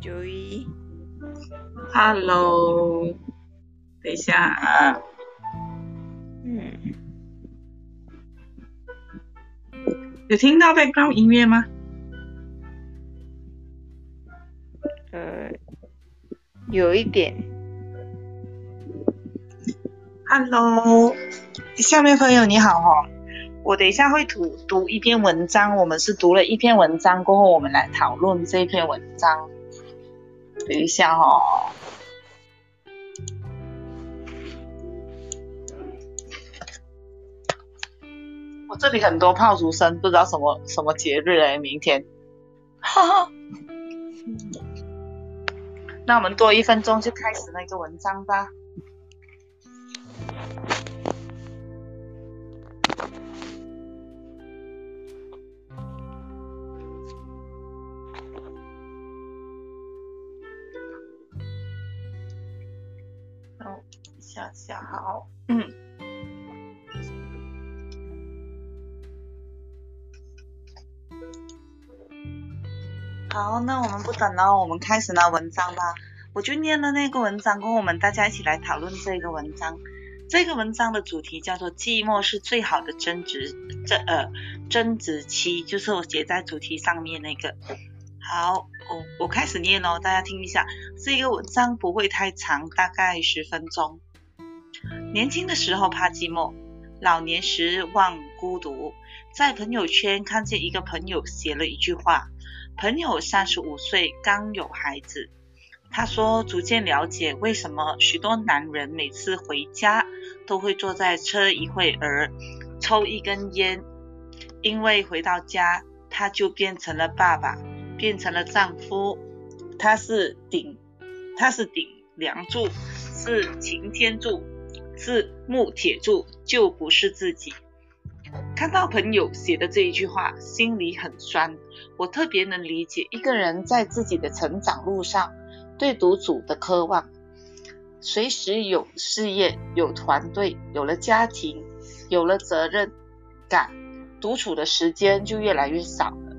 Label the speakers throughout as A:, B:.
A: Joy。
B: Hello，等一下啊，
A: 嗯，
B: 有听到 background 音乐吗？
A: 呃，有一点。
B: Hello，下面朋友你好哈、我等一下会读读一篇文章，我们是读了一篇文章过后，我们来讨论这篇文章。等一下哈、我这里很多炮竹声，不知道什么什么节日哎，明天，哈哈。那我们多一分钟就开始那个文章吧。不等了，我们开始拿文章吧。我就念了那个文章跟，我们大家一起来讨论这个文章。这个文章的主题叫做“寂寞是最好的增值”，这呃增值期就是我写在主题上面那个。好，我我开始念哦，大家听一下。这个文章不会太长，大概十分钟。年轻的时候怕寂寞，老年时望孤独。在朋友圈看见一个朋友写了一句话，朋友三十五岁，刚有孩子。他说，逐渐了解为什么许多男人每次回家都会坐在车一会儿，抽一根烟，因为回到家他就变成了爸爸，变成了丈夫，他是顶，他是顶梁柱，是擎天柱，是木铁柱，就不是自己。看到朋友写的这一句话，心里很酸。我特别能理解一个人在自己的成长路上对独处的渴望。随时有事业、有团队、有了家庭、有了责任感，独处的时间就越来越少了。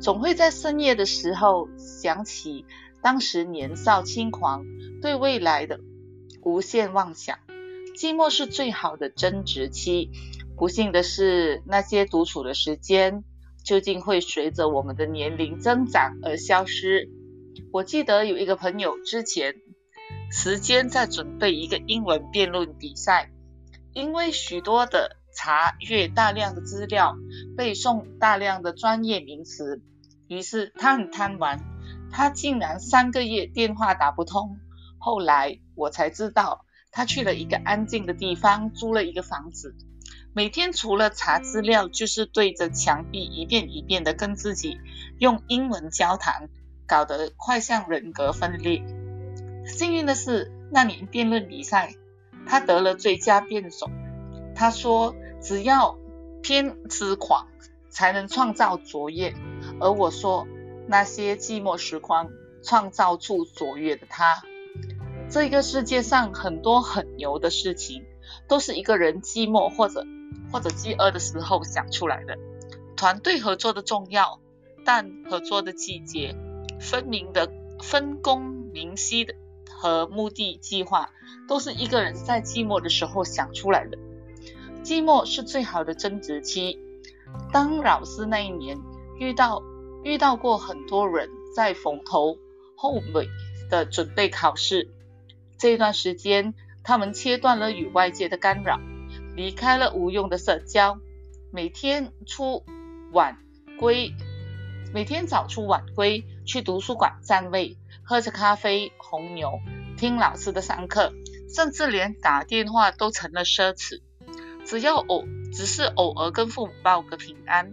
B: 总会在深夜的时候想起当时年少轻狂，对未来的无限妄想。寂寞是最好的增值期。不幸的是，那些独处的时间究竟会随着我们的年龄增长而消失。我记得有一个朋友之前时间在准备一个英文辩论比赛，因为许多的查阅大量的资料，背诵大量的专业名词，于是他很贪玩，他竟然三个月电话打不通。后来我才知道，他去了一个安静的地方，租了一个房子。每天除了查资料，就是对着墙壁一遍一遍的跟自己用英文交谈，搞得快像人格分裂。幸运的是，那年辩论比赛，他得了最佳辩手。他说：“只要偏执狂，才能创造卓越。”而我说：“那些寂寞时光，创造出卓越的他。”这个世界上很多很牛的事情，都是一个人寂寞或者或者饥饿的时候想出来的。团队合作的重要，但合作的季节、分明的分工明晰的和目的计划，都是一个人在寂寞的时候想出来的。寂寞是最好的增值期。当老师那一年遇到遇到过很多人在逢头后尾的准备考试，这段时间他们切断了与外界的干扰。离开了无用的社交，每天出晚归，每天早出晚归，去图书馆占位，喝着咖啡、红牛，听老师的上课，甚至连打电话都成了奢侈。只要偶，只是偶尔跟父母报个平安。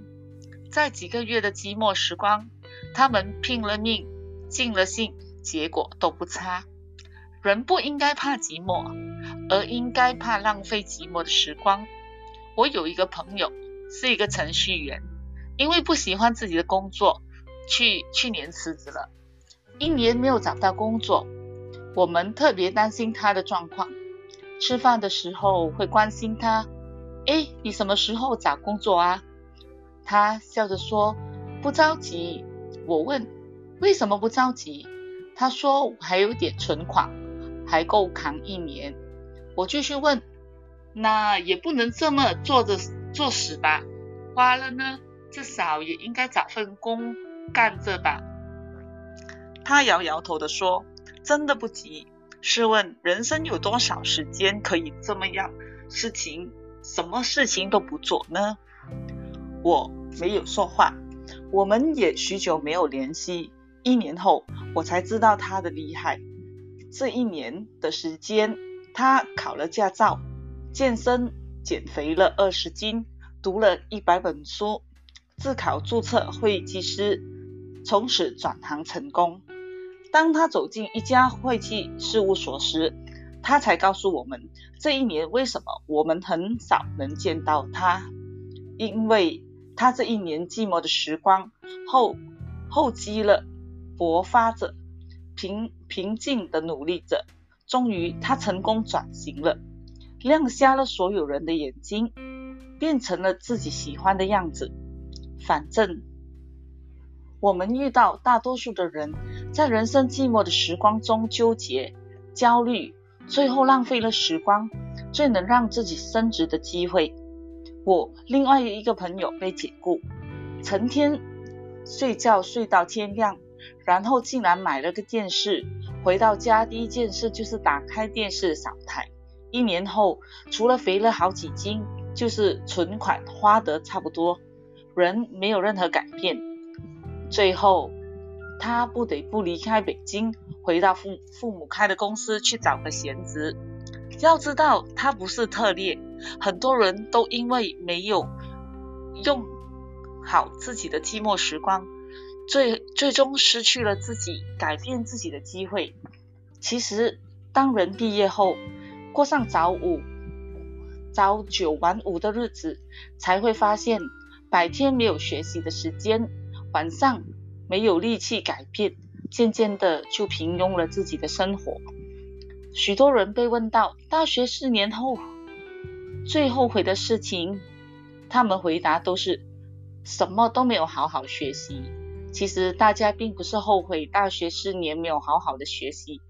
B: 在几个月的寂寞时光，他们拼了命，尽了兴，结果都不差。人不应该怕寂寞。而应该怕浪费寂寞的时光。我有一个朋友是一个程序员，因为不喜欢自己的工作，去去年辞职了，一年没有找到工作。我们特别担心他的状况。吃饭的时候会关心他：“哎，你什么时候找工作啊？”他笑着说：“不着急。”我问：“为什么不着急？”他说：“我还有点存款，还够扛一年。”我继续问：“那也不能这么坐着做死吧？花了呢，至少也应该找份工干着吧？”他摇摇头的说：“真的不急。试问人生有多少时间可以这么样事情，什么事情都不做呢？”我没有说话。我们也许久没有联系。一年后，我才知道他的厉害。这一年的时间，他考了驾照，健身减肥了二十斤，读了一百本书，自考注册会计师，从此转行成功。当他走进一家会计事务所时，他才告诉我们，这一年为什么我们很少能见到他，因为他这一年寂寞的时光后后积了，勃发着，平平静的努力着，终于他成功转型了，亮瞎了所有人的眼睛，变成了自己喜欢的样子。反正。我们遇到大多数的人，在人生寂寞的时光中纠结、焦虑，最后浪费了时光，最能让自己升职的机会。我另外一个朋友被解雇，成天睡觉睡到天亮，然后竟然买了个电视，回到家第一件事就是打开电视扫台。一年后，除了肥了好几斤，就是存款花得差不多，人没有任何改变。最后，他不得不离开北京，回到父父母开的公司去找个闲职。要知道，他不是特例，很多人都因为没有用好自己的寂寞时光，最最终失去了自己改变自己的机会。其实，当人毕业后，过上早五早九晚五的日子，才会发现白天没有学习的时间。晚上没有力气改变，渐渐的就平庸了自己的生活。许多人被问到大学四年后最后悔的事情，他们回答都是什么都没有好好学习。其实大家并不是后悔大学四年没有好好的学习，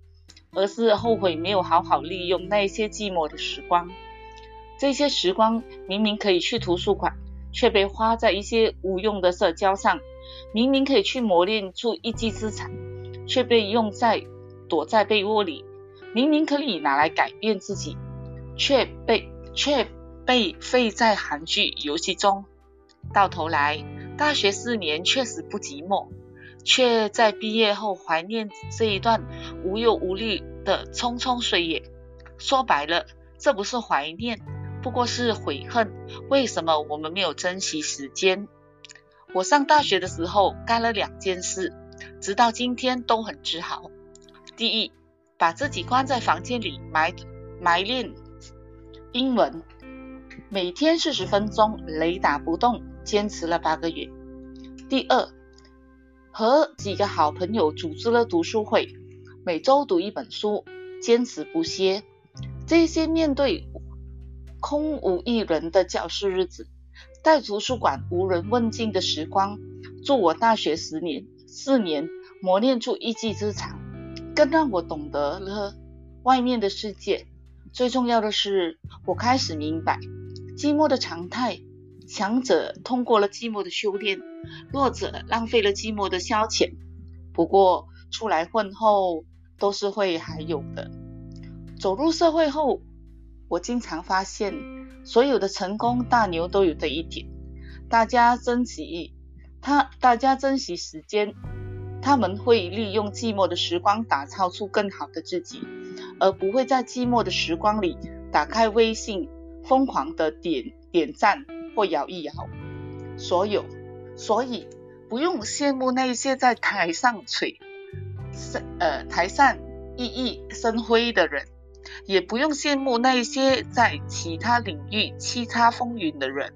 B: 而是后悔没有好好利用那些寂寞的时光。这些时光明明可以去图书馆，却被花在一些无用的社交上。明明可以去磨练出一技之长，却被用在躲在被窝里；明明可以拿来改变自己，却被却被废在韩剧游戏中。到头来，大学四年确实不寂寞，却在毕业后怀念这一段无忧无虑的匆匆岁月。说白了，这不是怀念，不过是悔恨。为什么我们没有珍惜时间？我上大学的时候干了两件事，直到今天都很自豪。第一，把自己关在房间里埋埋练英文，每天四十分钟，雷打不动，坚持了八个月。第二，和几个好朋友组织了读书会，每周读一本书，坚持不歇。这些面对空无一人的教室日子。在图书馆无人问津的时光，助我大学十年四年磨练出一技之长，更让我懂得了外面的世界。最重要的是，我开始明白寂寞的常态。强者通过了寂寞的修炼，弱者浪费了寂寞的消遣。不过出来混后，都是会还有的。走入社会后，我经常发现。所有的成功大牛都有这一点，大家珍惜他，大家珍惜时间，他们会利用寂寞的时光打造出更好的自己，而不会在寂寞的时光里打开微信疯狂的点点赞或摇一摇。所有，所以不用羡慕那些在台上吹，呃台上熠熠生辉的人。也不用羡慕那些在其他领域叱咤风云的人，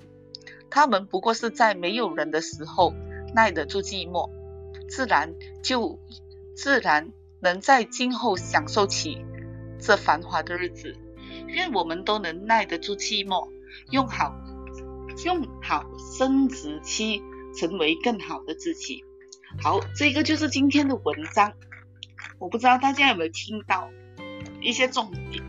B: 他们不过是在没有人的时候耐得住寂寞，自然就自然能在今后享受起这繁华的日子。愿我们都能耐得住寂寞，用好用好生殖期，成为更好的自己。好，这个就是今天的文章。我不知道大家有没有听到一些重点。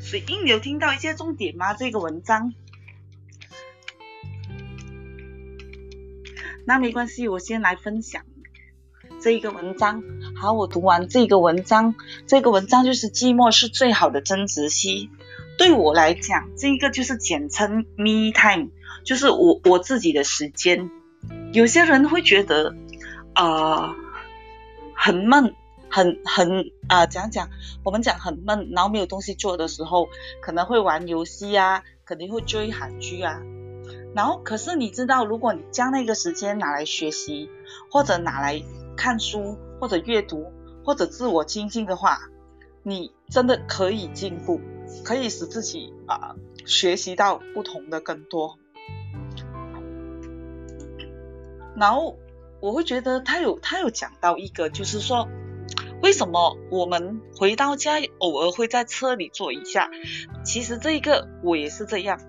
B: 水印有听到一些重点吗？这个文章？那没关系，我先来分享这一个文章。好，我读完这个文章，这个文章就是寂寞是最好的增值期。对我来讲，这一个就是简称 me time，就是我我自己的时间。有些人会觉得，呃，很闷。很很啊，讲讲，我们讲很闷，然后没有东西做的时候，可能会玩游戏啊，肯定会追韩剧啊。然后，可是你知道，如果你将那个时间拿来学习，或者拿来看书，或者阅读，或者自我精进的话，你真的可以进步，可以使自己啊学习到不同的更多。然后我会觉得他有他有讲到一个，就是说。为什么我们回到家偶尔会在车里坐一下？其实这一个我也是这样。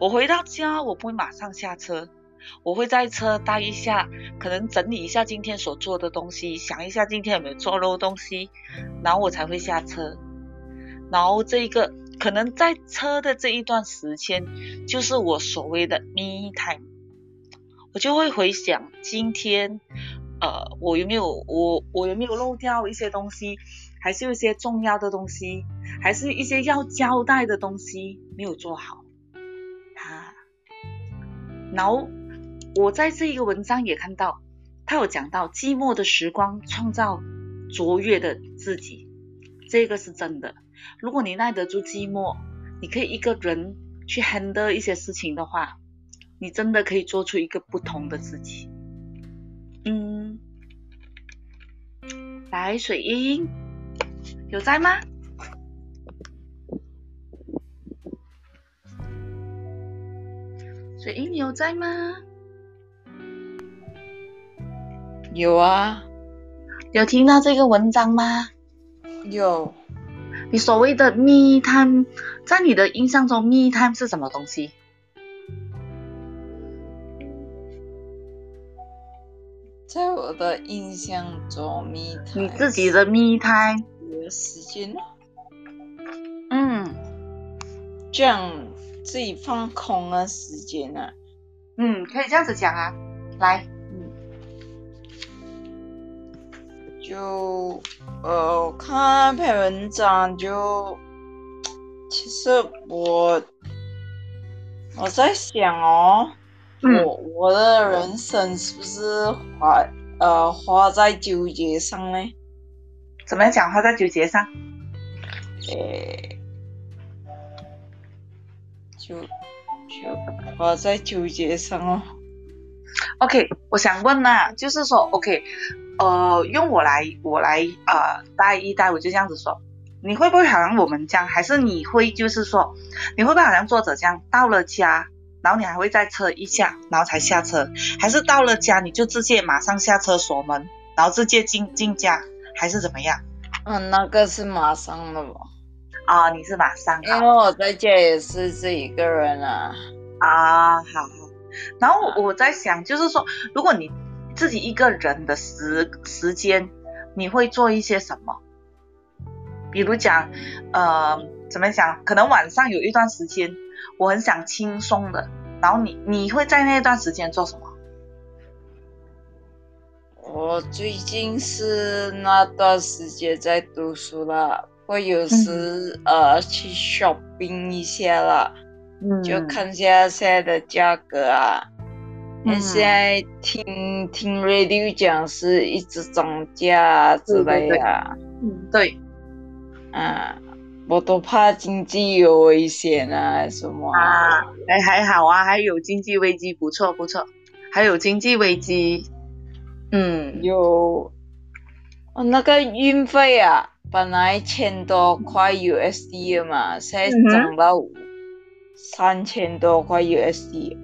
B: 我回到家我不会马上下车，我会在车待一下，可能整理一下今天所做的东西，想一下今天有没有做漏东西，然后我才会下车。然后这一个可能在车的这一段时间，就是我所谓的 me time，我就会回想今天。呃，我有没有我我有没有漏掉一些东西？还是有一些重要的东西，还是一些要交代的东西没有做好？啊，然后我在这一个文章也看到，他有讲到寂寞的时光创造卓越的自己，这个是真的。如果你耐得住寂寞，你可以一个人去 handle 一些事情的话，你真的可以做出一个不同的自己。嗯，来水英有在吗？水英你有在吗？
C: 有啊，
B: 有听到这个文章吗？
C: 有。
B: 你所谓的 me time，在你的印象中，me time 是什么东西？
C: 在我的印象中，蜜 time
B: 你自己的密胎
C: 有时间呢？
B: 嗯，
C: 这样自己放空的时间啊？
B: 嗯，可以这样子讲啊，来，
C: 就呃，看那篇文章就，其实我我在想哦。我我的人生是不是花呃花在纠结上呢？
B: 怎么讲花在纠结上？
C: 诶，就就花在纠结上哦。
B: OK，我想问呢，就是说 OK，呃，用我来我来呃带一带，我就这样子说，你会不会好像我们这样？还是你会就是说，你会不会好像作者这样，到了家？然后你还会再车一下，然后才下车，还是到了家你就直接马上下车锁门，然后直接进进家，还是怎么样？
C: 嗯，那个是马上的吧？
B: 啊，你是马上？
C: 因为我在家也是自己一个人啊。
B: 啊，好。然后我在想，就是说，如果你自己一个人的时时间，你会做一些什么？比如讲，呃，怎么讲？可能晚上有一段时间。我很想轻松的，然后你你会在那段时间做什么？
C: 我最近是那段时间在读书了，会有时呃去 shopping 一下了，就看一下现在的价格啊。现在听听 radio 讲是一直涨价之类的。
B: 嗯，对，
C: 啊。我都怕经济有危险啊，什么
B: 啊？哎，还好啊，还有经济危机，不错不错，还有经济危机，嗯，
C: 有，哦，那个运费啊，本来千多块 USD 嘛，现在涨到三千多块 USD，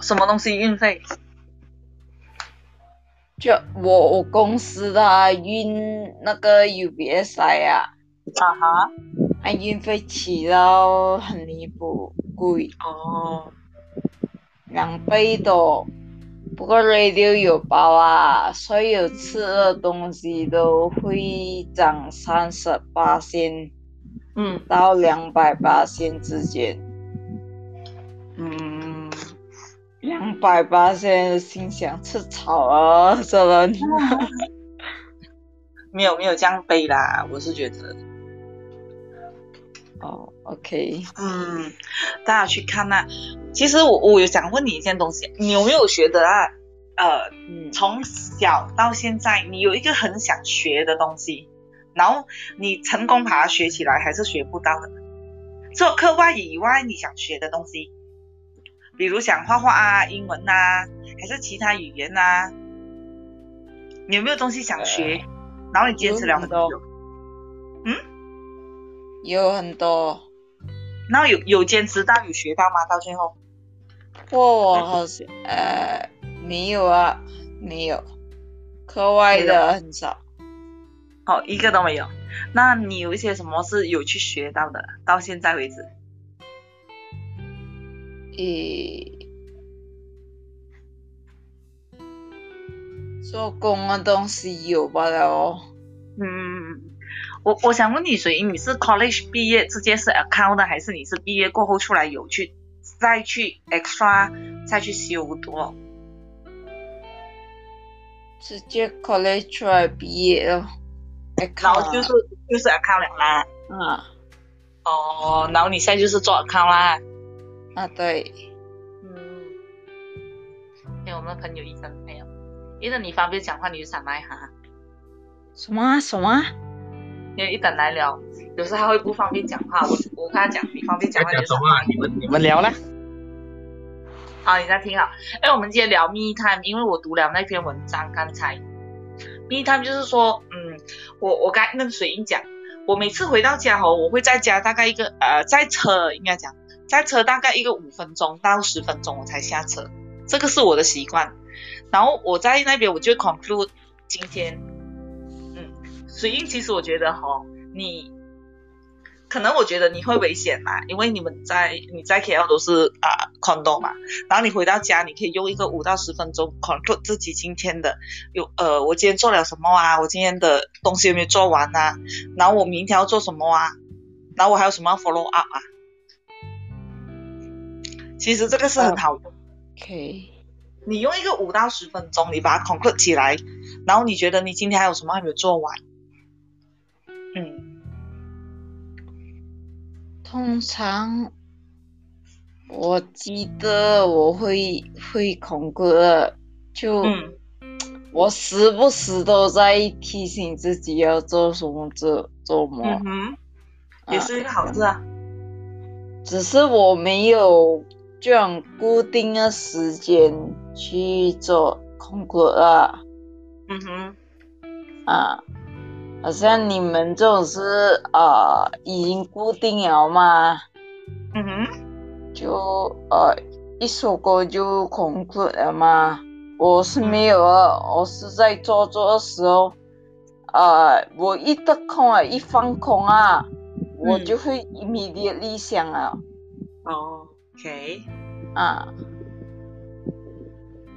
B: 什么东西运费？
C: 就我我公司的运那个 UBS 来啊，
B: 啊哈，
C: 啊运费起到很离谱贵，
B: 哦，
C: 两倍多。不过 radio 有包啊，所有吃的东西都会涨三十八仙
B: 嗯
C: 到两百八仙之间。两百八仙心想吃草啊，这人。
B: 没有没有这样背啦，我是觉得，
C: 哦，OK，
B: 嗯，大家去看那、其实我我有想问你一件东西，你有没有觉得啊？呃，
C: 嗯，
B: 从小到现在，你有一个很想学的东西，然后你成功把它学起来，还是学不到的。做课外以外，你想学的东西，比如想画画啊、英文啊，还是其他语言啊，你有没有东西想学？然后你坚持了很多，嗯，
C: 有很多。
B: 然后有有坚持到有学到吗？到最后？
C: 不过我好像呃没有啊，没有，课外的很少。
B: 哦，一个都没有。那你有一些什么是有去学到的？到现在为止？
C: 诶，做工的东西有吧了哦。
B: 嗯，我我想问你，所以你是 college 毕业直接是 account 的，还是你是毕业过后出来有去再去 extra 再去修读？
C: 直接 college 出来毕业了，
B: 然后就是就是 account 了啦。
C: 嗯
B: 哦，然后你现在就是做 account 啦。
C: 啊对，
B: 嗯，因为我们朋友医生没有，医生你方便讲话你就上来哈，
C: 什么啊什么啊？
B: 因为一等来聊，有时候他会不方便讲话，我我跟他讲你方便讲话你就上来。
D: 你们你们聊啦。
B: 好，你在听好。哎，我们今天聊 me time，因为我读了那篇文章，刚才 me time 就是说，嗯，我我刚跟水英讲，我每次回到家哦，我会在家大概一个呃，在车应该讲，在车大概一个五分钟到十分钟我才下车，这个是我的习惯。然后我在那边我就 conclude 今天，嗯，水印其实我觉得哈、你。可能我觉得你会危险啦，因为你们在你在 KL 都是啊、condo 嘛，然后你回到家，你可以用一个五到十分钟 conclude 自己今天的有呃，我今天做了什么啊，我今天的东西有没有做完啊，然后我明天要做什么啊，然后我还有什么要 follow up 啊。其实这个是很好的
C: ，OK，
B: 你用一个五到十分钟，你把它 conclude 起来，然后你觉得你今天还有什么还没有做完？嗯，
C: 通常我记得我会会恐过的，就、
B: 嗯。
C: 我时不时都在提醒自己要做什么做做什么。
B: 嗯哼，也是一个好事啊。
C: 只是我没有这样固定的时间去做功课啊。
B: 嗯哼，
C: 啊，好像你们这种是呃已经固定了嘛，
B: 嗯哼，
C: 就呃一首歌就功课了嘛。我是没有啊，我是在做做的时候，呃，我一得空啊，一放空啊，我就会 immediately 想啊。
B: 哦，OK，
C: 啊，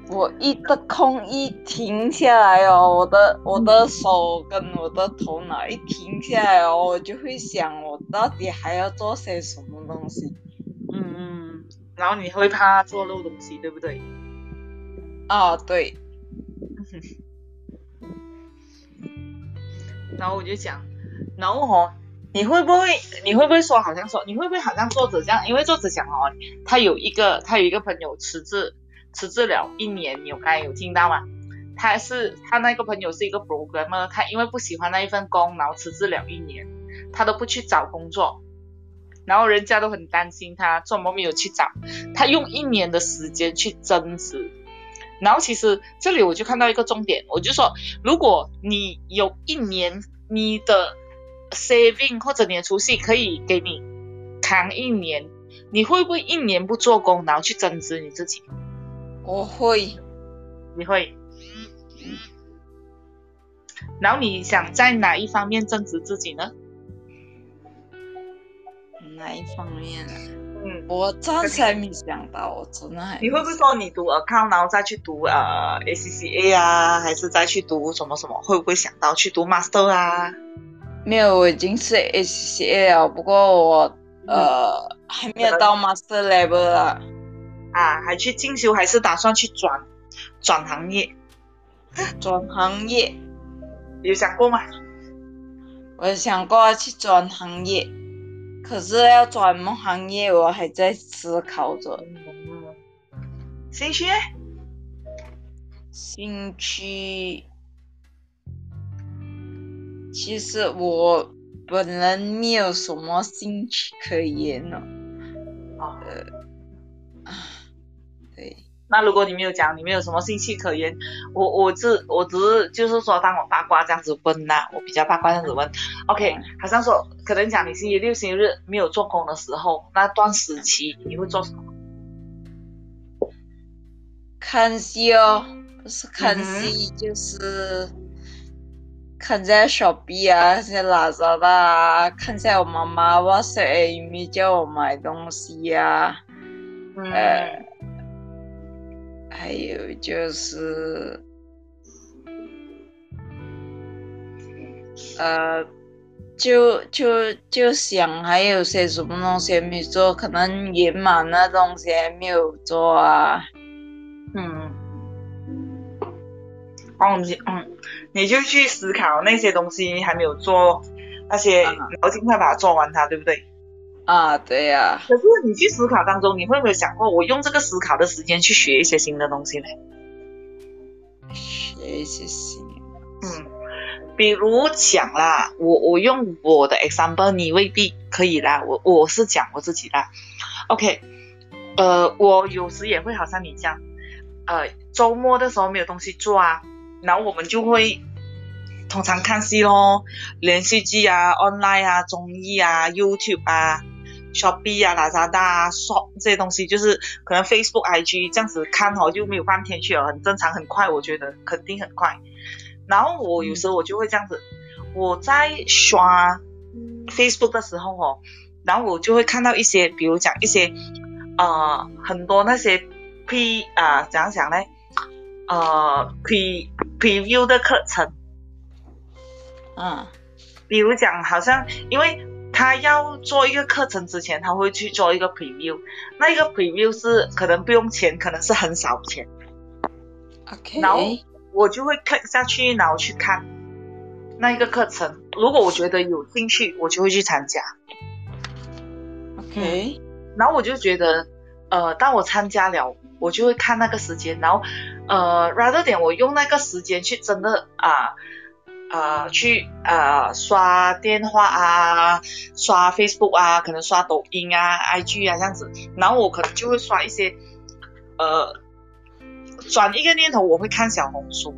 C: 我一的空一停下来哦，我的我的手跟我的头脑一停下来哦，我就会想我到底还要做些什么东西
B: 嗯嗯，然后你会怕做漏东西，对不对？
C: 啊？对，
B: 然后我就想，然后哦，你会不会你会不会说好像说你会不会好像作者这样？因为作者讲哦，他有一个他有一个朋友辞职辞职了一年，你有刚才有听到吗？他是他那个朋友是一个 programmer，他因为不喜欢那一份工，然后辞职了一年，他都不去找工作，然后人家都很担心他怎么没有去找，他用一年的时间去增值。然后其实这里我就看到一个重点，我就说，如果你有一年你的 saving 或者你的储蓄可以给你扛一年，你会不会一年不做工，然后去增值你自己？
C: 我会，
B: 你会？然后你想在哪一方面增值自己呢？
C: 哪一方面啊？
B: 嗯，
C: 我暂时还没想到，我真的还
B: 你会不会说你读 account 然后再去读呃 ACCA 啊，还是再去读什么什么？会不会想到去读 master 啊？
C: 没有，我已经是了，不过我呃还没有到 master level 啊。
B: 啊，还去进修，还是打算去转转行业？
C: 转行业
B: 有想过吗？
C: 我想过去转行业，可是要转什么行业，我还在思考着。
B: 兴趣？
C: 兴趣，其实我本人没有什么兴趣可言呢。
B: 啊，
C: 啊，对，
B: 那如果你没有讲，你没有什么兴趣可言，我我只我只是就是说，当我八卦这样子问呐、我比较八卦这样子问。OK，好像说可能讲你星期六、星期日没有做工的时候，那段时期你会做什么？
C: 看戏哦，不是看
B: 嗯
C: 戏，就是看在小 B 啊，在拉萨的啊，看在我妈妈 WhatsApp Amy 叫我买东西呀、
B: 嗯，
C: 呃还有就是，呃，就就就想还有些什么东西还没做，可能圆满的东西还没有做啊。
B: 嗯，哦，你嗯，你就去思考那些东西还没有做，那些
C: 嗯
B: 然后尽快把它做完它，对不对？
C: 啊，对呀、
B: 可是你去思考当中，你会不会想过，我用这个思考的时间去学一些新的东西呢？
C: 学一些新的
B: 嗯，比如讲啦，我我用我的 example，你未必可以啦。我我是讲我自己啦。OK，呃，我有时也会好像你这样，呃，周末的时候没有东西做啊，然后我们就会通常看戏咯，连续剧啊、online 啊、综艺啊、YouTube 啊。Shopee 啊、Lazada 啊、Shop 这些东西，就是可能 Facebook、IG 这样子看哦，就没有半天去了，很正常，很快，我觉得肯定很快。然后我有时候我就会这样子，我在刷 Facebook 的时候哦，然后我就会看到一些，比如讲一些呃很多那些 P 啊、怎样讲呢？呃 P Preview 的课程，
C: 嗯
B: 比如讲好像因为他要做一个课程之前，他会去做一个 Preview，那一个 Preview 是可能不用钱，可能是很少钱。
C: ，OK，
B: 然后我就会 click 下去，然后去看那一个课程。如果我觉得有兴趣，我就会去参加。
C: OK，
B: 然后我就觉得，呃，当我参加了，我就会看那个时间，然后呃，rather 点我用那个时间去真的啊。呃，去呃刷电话啊，刷 Facebook 啊，可能刷抖音啊、IG 啊这样子，然后我可能就会刷一些，呃，转一个念头，我会看小红书。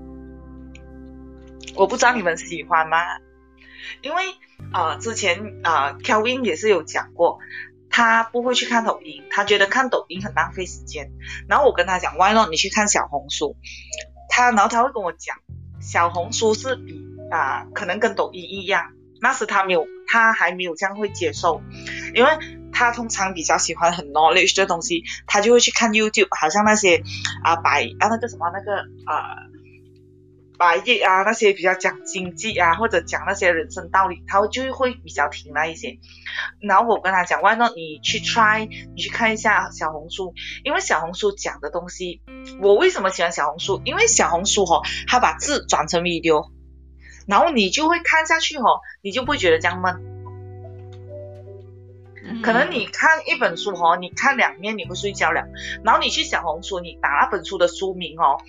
B: 我不知道你们喜欢吗？因为呃，之前呃，Kelvin 也是有讲过，他不会去看抖音，他觉得看抖音很浪费时间。然后我跟他讲，Why not 你去看小红书？他然后他会跟我讲，小红书是比啊、可能跟抖音一样，那时他没有，他还没有这样会接受，因为他通常比较喜欢很 knowledge 的东西，他就会去看 YouTube，好像那些啊白啊那个什么那个啊。白夜啊，那些比较讲经济啊，或者讲那些人生道理，他就会比较听那一些。然后我跟他讲，Why not 你去 try，你去看一下小红书，因为小红书讲的东西，我为什么喜欢小红书？因为小红书哦，它把字转成 video，然后你就会看下去哦，你就不会觉得这样闷。可能你看一本书哦，你看两面你会睡觉了，然后你去小红书，你打那本书的书名哦，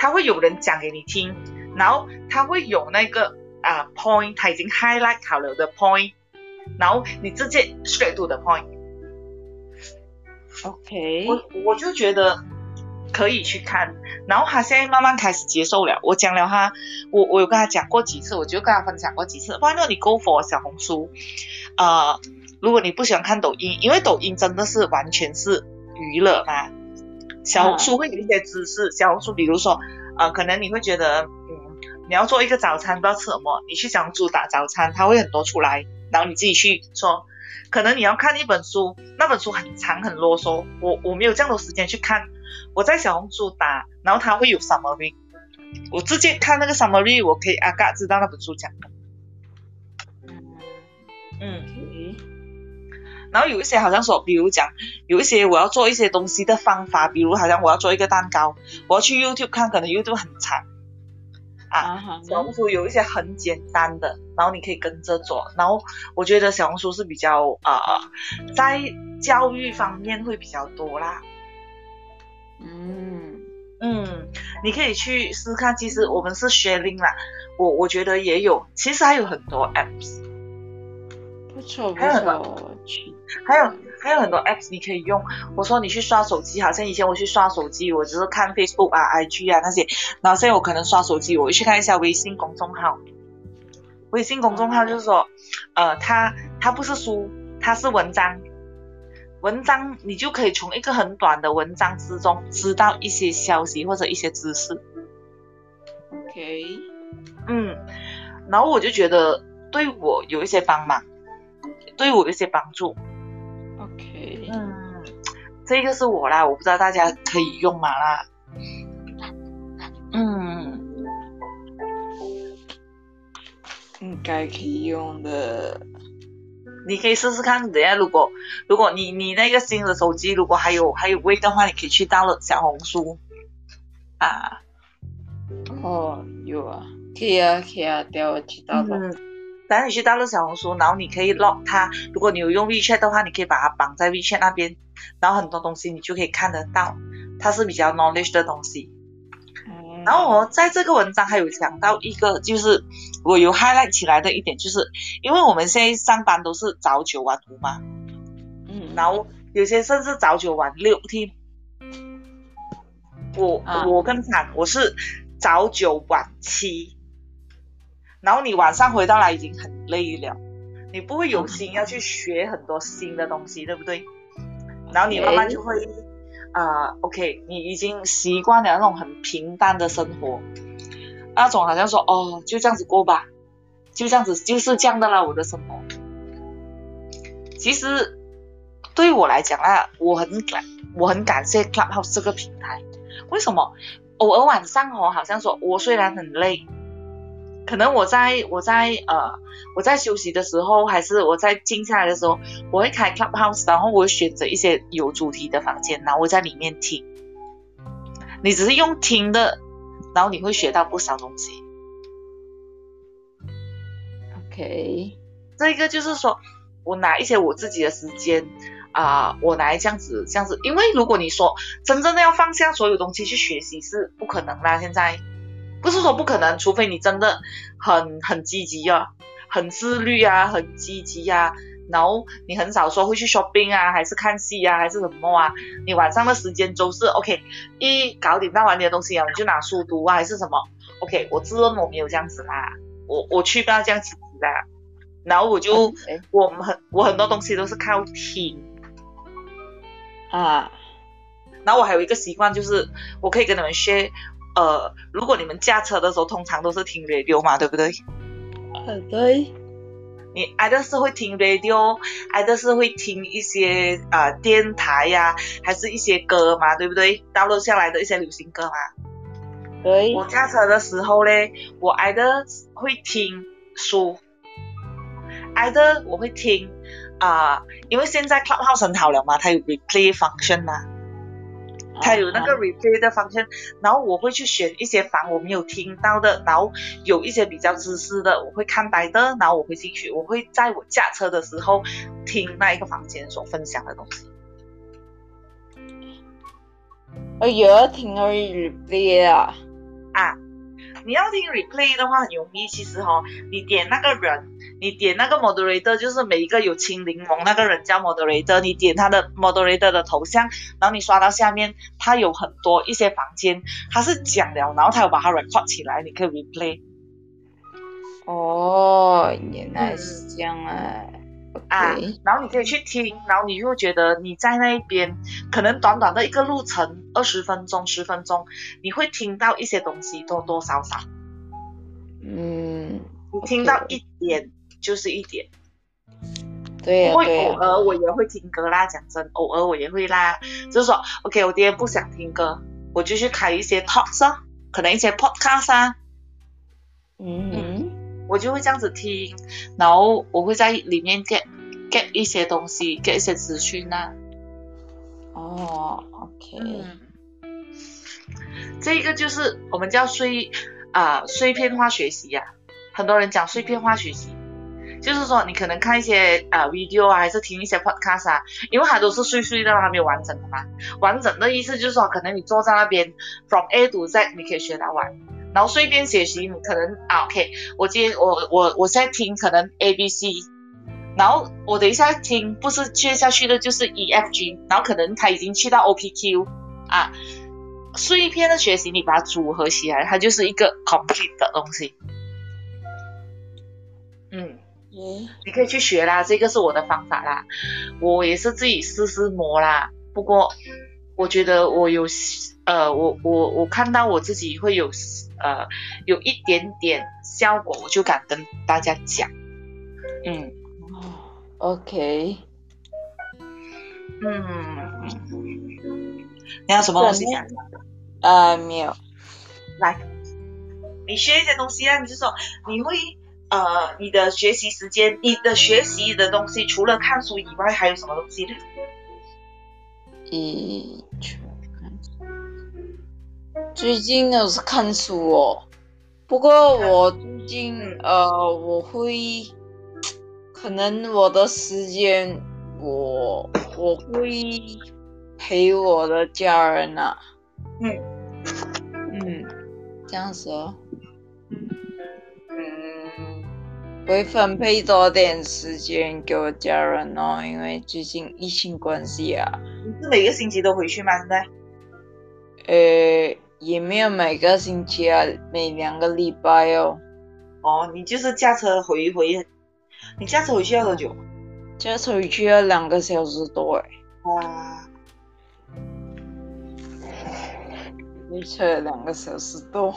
B: 它会有人讲给你听，然后他会有那个啊、point，他已经 highlight 好了的 point，然后你直接 straight to the point。
C: OK，
B: 我我就觉得可以去看，然后他现在慢慢开始接受了。我讲了他，我我有跟他讲过几次，我就跟他分享过几次。Why not 你 go for 小红书？呃，如果你不喜欢看抖音，因为抖音真的是完全是娱乐嘛。小红书会有一些知识，小红书比如说呃，可能你会觉得嗯你要做一个早餐，不知道吃什么，你去小红书打早餐，它会很多出来，然后你自己去说。可能你要看一本书，那本书很长很啰嗦，我我没有这样多时间去看，我在小红书打，然后它会有 summary，我直接看那个 summary，我可以啊嘎知道那本书讲的。嗯，然后有一些好像说，比如讲有一些我要做一些东西的方法，比如好像我要做一个蛋糕，我要去 YouTube 看，可能 YouTube 很长。啊，小红书有一些很简单的，然后你可以跟着做。然后我觉得小红书是比较呃，在教育方面会比较多啦。嗯嗯，你可以去试看。其实我们是 sharing 啦，我我觉得也有，其实还有很多 apps。
C: 不错不错，
B: 还有。还有很多 apps 你可以用。我说你去刷手机，好像以前我去刷手机，我只是看 Facebook 啊、IG 啊那些。然后现在我可能刷手机，我会去看一下微信公众号。微信公众号就是说，呃，它它不是书，它是文章。文章你就可以从一个很短的文章之中知道一些消息或者一些知识。
C: OK，
B: 嗯，然后我就觉得对我有一些帮忙，对我有一些帮助。OK，嗯，这个是我啦，我不知道大家可以用吗啦。嗯，
C: 应该可以用的。
B: 你可以试试看，等下如果如果你你那个新的手机如果还有还有微的话，你可以去到了小红书啊。
C: 哦，有啊，可以啊，可以啊，等下我知道了。
B: 等你去到了小红书，然后你可以 lock 它。如果你有用 WeChat 的话，你可以把它绑在 WeChat 那边，然后很多东西你就可以看得到，它是比较 knowledge 的东西。然后我在这个文章还有讲到一个，就是我有 highlight 起来的一点，就是因为我们现在上班都是早九晚五嘛，嗯，然后有些甚至早九晚六天。我我跟惨，我是早九晚七。然后你晚上回到来已经很累了，你不会有心要去学很多新的东西，对不对？然后你慢慢就会，啊，OK，你已经习惯了那种很平淡的生活，那种好像说，哦，就这样子过吧，就这样子，就是这样的了，我的生活。其实对我来讲啊，我很感，我很感谢 Clubhouse 这个平台。为什么？偶尔晚上哦，好像说我虽然很累。可能我在我在呃我在休息的时候，还是我在静下来的时候，我会开 Clubhouse，然后我会选择一些有主题的房间，然后我在里面听。你只是用听的，然后你会学到不少东西。
C: OK，
B: 这个就是说我拿一些我自己的时间啊，我来这样子这样子，因为如果你说真正的要放下所有东西去学习是不可能啦，现在。不是说不可能，除非你真的很很积极啊，很自律啊，很积极啊，然后你很少说会去 shopping 啊，还是看戏啊，还是什么啊？你晚上的时间都是 OK，一搞点到完你的东西啊，你就拿书读啊，还是什么？OK，我自认我没有这样子啦，我我去不要这样子的，然后我就我们很我很多东西都是靠听
C: 啊，
B: 然后我还有一个习惯就是我可以跟你们 share。呃，如果你们驾车的时候，通常都是听 radio 嘛，对不对？
C: 呃，对。
B: 你爱的是会听 radio，爱的是会听一些啊电台呀，还是一些歌嘛，对不对？导录下来的一些流行歌嘛。
C: 对。
B: 我驾车的时候嘞，我爱的会听书，爱的我会听啊，因为现在 Clubhouse 很好了嘛，它有 replay function 嘛。它有那个 replay 的方向，然后我会去选一些房我没有听到的，然后有一些比较知识的，我会看白的，然后我会进去，我会在我驾车的时候听那一个房间所分享的东西。
C: 我有听 replay 啊，
B: 啊，你要听 replay 的话很容易，其实哈，你点那个人。你点那个 moderator，就是每一个有青柠檬那个人叫 moderator，你点他的 moderator 的头像，然后你刷到下面，他有很多一些房间，他是讲了，然后他有把它 record 起来，你可以 replay。
C: 哦，原来是这样啊。
B: 啊，然后你可以去听，然后你就会觉得你在那一边，可能短短的一个路程，二十分钟、十分钟，你会听到一些东西，多多少少。
C: 嗯，
B: 你听到一点就是一点。
C: 对
B: 会
C: 对、
B: 偶尔我也会听歌啦，讲真，偶尔我也会啦。就是说，OK，我今天不想听歌，我就去开一些 talks 啊，可能一些 podcast 啊，
C: 嗯
B: 我就会这样子听，然后我会在里面 get get 一些东西，get 一些资讯啊。
C: 哦，OK，
B: 嗯，这个就是我们叫碎啊、碎片化学习呀、很多人讲碎片化学习，就是说你可能看一些啊、video 啊，还是听一些 podcast 啊，因为它都是碎碎的，它没有完整的嘛。完整的意思就是说，可能你坐在那边 from A to Z，你可以学到完。然后碎片学习，你可能啊，OK，我今天我我我现在听可能 A B C，然后我等一下听不是接下去的就是 E F G，然后可能他已经去到 O P Q 啊，碎片的学习你把它组合起来，它就是一个 complete 的东西。嗯，
C: 嗯
B: 你可以去学啦，这个是我的方法啦，我也是自己试试磨啦。不过我觉得我有呃，我我我看到我自己会有呃有一点点效果，我就敢跟大家讲。嗯
C: 哦，OK，
B: 嗯，你有什么东西讲？
C: 啊，没有，
B: 来，你学一些东西啊，你就说你会呃，你的学习时间，你的学习的东西，除了看书以外，还有什么东西呢？
C: 一去看最近都是看书哦，不过我最近
B: 嗯
C: 呃，我会可能我的时间我我会陪我的家人啊，
B: 嗯。
C: 嗯，这样子哦，
B: 嗯，
C: 会分配多点时间给我家人哦，因为最近疫情关系啊，
B: 你是每个星期都回去吗？现在？
C: 呃，也没有每个星期啊，每两个礼拜哦。
B: 哦，你就是驾车回回，你驾车回去要多久？
C: 驾车回去要两个小时多哎，
B: 哇，
C: 你车两个小时多。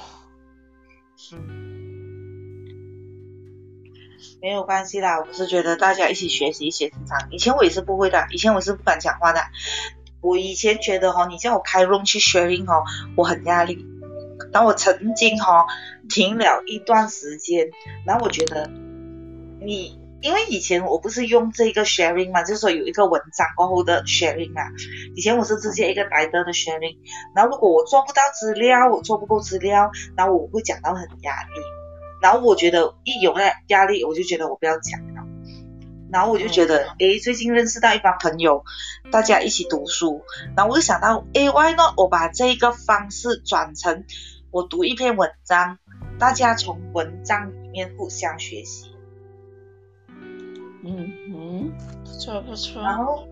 B: 没有关系啦，我是觉得大家一起学习，一起成长。以前我也是不会的，以前我是不敢讲话的。我以前觉得哈、哦，你叫我开 room 去 sharing 哦，我很压力。然后我曾经哈、哦、停了一段时间，然后我觉得你，因为以前我不是用这个 sharing 嘛，就是说有一个文章过后的 sharing 啊。以前我是直接一个来的的 sharing，然后如果我做不到资料，我做不够资料，然后我会讲到很压力。然后我觉得一有那压力，我就觉得我不要讲了。然后我就觉得，诶，最近认识到一帮朋友，大家一起读书，然后我就想到，哎，why not？我把这个方式转成我读一篇文章，大家从文章里面互相学习。
C: 嗯哼，不错不错。
B: 然后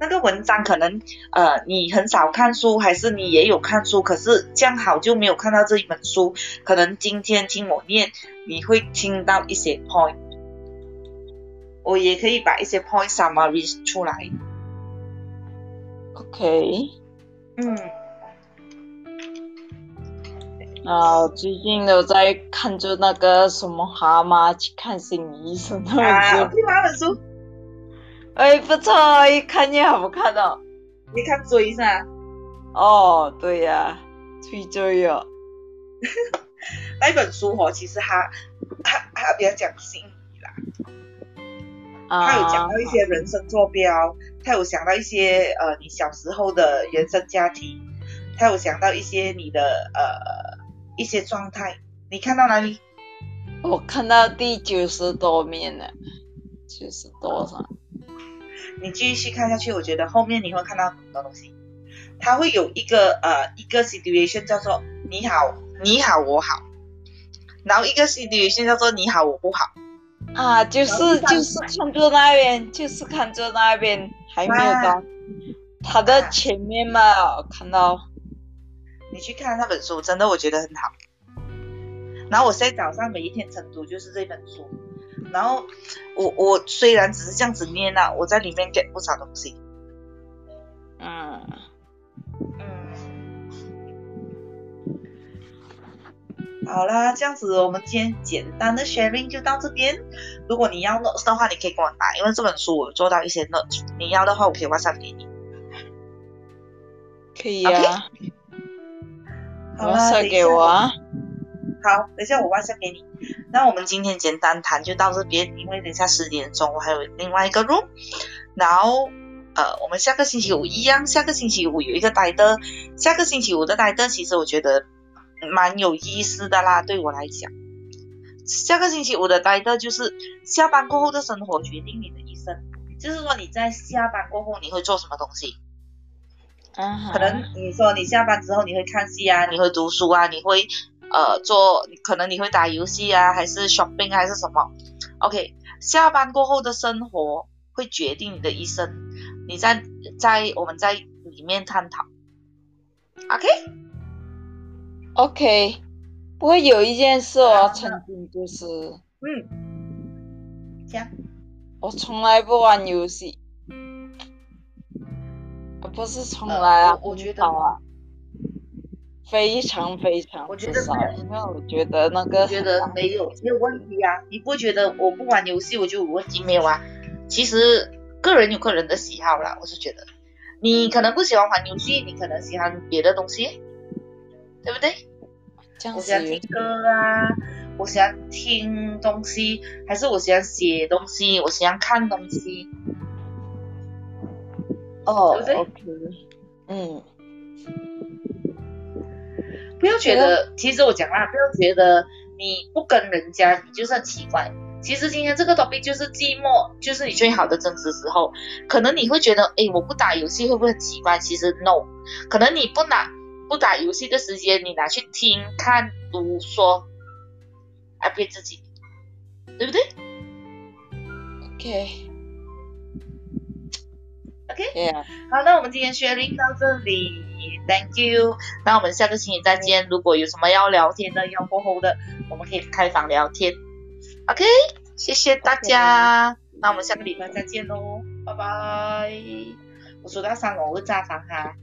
B: 那个文章可能呃你很少看书，还是你也有看书，可是这样好就没有看到这一本书。可能今天听我念，你会听到一些 point，我也可以把一些 point summary 出来。
C: OK，
B: 嗯，
C: 啊，最近都在看着那个什么蛤蟆去看心理医生那
B: 啊，
C: 本书，
B: 我听那本书，
C: 哎，不错，一看见好看哦。
B: 你看追噻？
C: 哦，对呀、追追哦。
B: 那一本书哦，其实它它它比较讲心理啦，
C: 啊，
B: 它有讲到一些人生坐标，他有想到一些呃你小时候的原生家庭，他有想到一些你的呃一些状态。你看到哪里？
C: 我看到第九十多面了，九十多上。
B: 你继续看下去，我觉得后面你会看到很多东西。它会有一个呃一个 situation 叫做你好你好我好，然后一个 situation 叫做你好我不好。
C: 啊，就是就是看着那边，就是看着那边，还没有到他的前面嘛，我看到。
B: 你去看那本书，真的我觉得很好。然后我现在早上每一天晨读就是这本书，然后我我虽然只是这样子念啊，我在里面 get 不少东西。
C: 嗯，
B: 嗯，好啦，这样子我们今天简单的 sharing 就到这边。如果你要 notes 的话，你可以跟我拿，因为这本书我做到一些 notes。你要的话，我可以 WhatsApp 给你。
C: 可以啊。
B: 好啦，
C: 等给我啊。
B: 好，等一下我 WhatsApp 给你。那我们今天简单谈就到这边，因为等下十点钟我还有另外一个 room。然后呃，我们下个星期五一样，下个星期五有一个待的，下个星期五的待的，其实我觉得蛮有意思的啦，对我来讲。下个星期五的待的就是下班过后的生活决定你的一生，就是说你在下班过后你会做什么东西。
C: 嗯。
B: 可能你说你下班之后你会看戏啊，你会读书啊，你会。呃，做可能你会打游戏啊，还是 shopping 还是什么？OK，下班过后的生活会决定你的一生。你在在我们在里面探讨。
C: OK，OK，不过有一件事我曾经就是，
B: 嗯，讲，
C: 我从来不玩游戏，不是从来啊，
B: 我觉得
C: 啊。非常非常，
B: 我觉得
C: 少，因为我觉得那个
B: 觉得没有没有问题啊，你不觉得我不玩游戏我就有问题没有啊？其实个人有个人的喜好啦，我是觉得你可能不喜欢玩游戏，你可能喜欢别的东西，对不对？我喜欢听歌啊，我喜欢听东西，还是我喜欢写东西，我喜欢看东西。
C: 哦，
B: 对不对
C: ？OK，嗯。
B: 不要觉得，其实我讲啦，不要觉得你不跟人家，你就是很奇怪。其实今天这个 topic 就是寂寞，就是你最好的真实时候。可能你会觉得，哎，我不打游戏会不会很奇怪？其实 no，可能你不拿不打游戏的时间，你拿去听、看、读、说，来骗自己，对不对
C: ？OK。
B: OK，好，那我们今天 sharing 到这里，Thank you。那我们下个星期再见。如果有什么要聊天的、要过后的，我们可以开房聊天。OK，谢谢大家。那我们下个礼拜再见喽，拜拜。我数到三，我会炸房哈。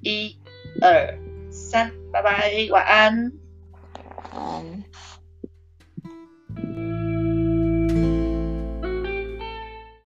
B: 一、二、三，拜拜，晚安。
C: 晚安。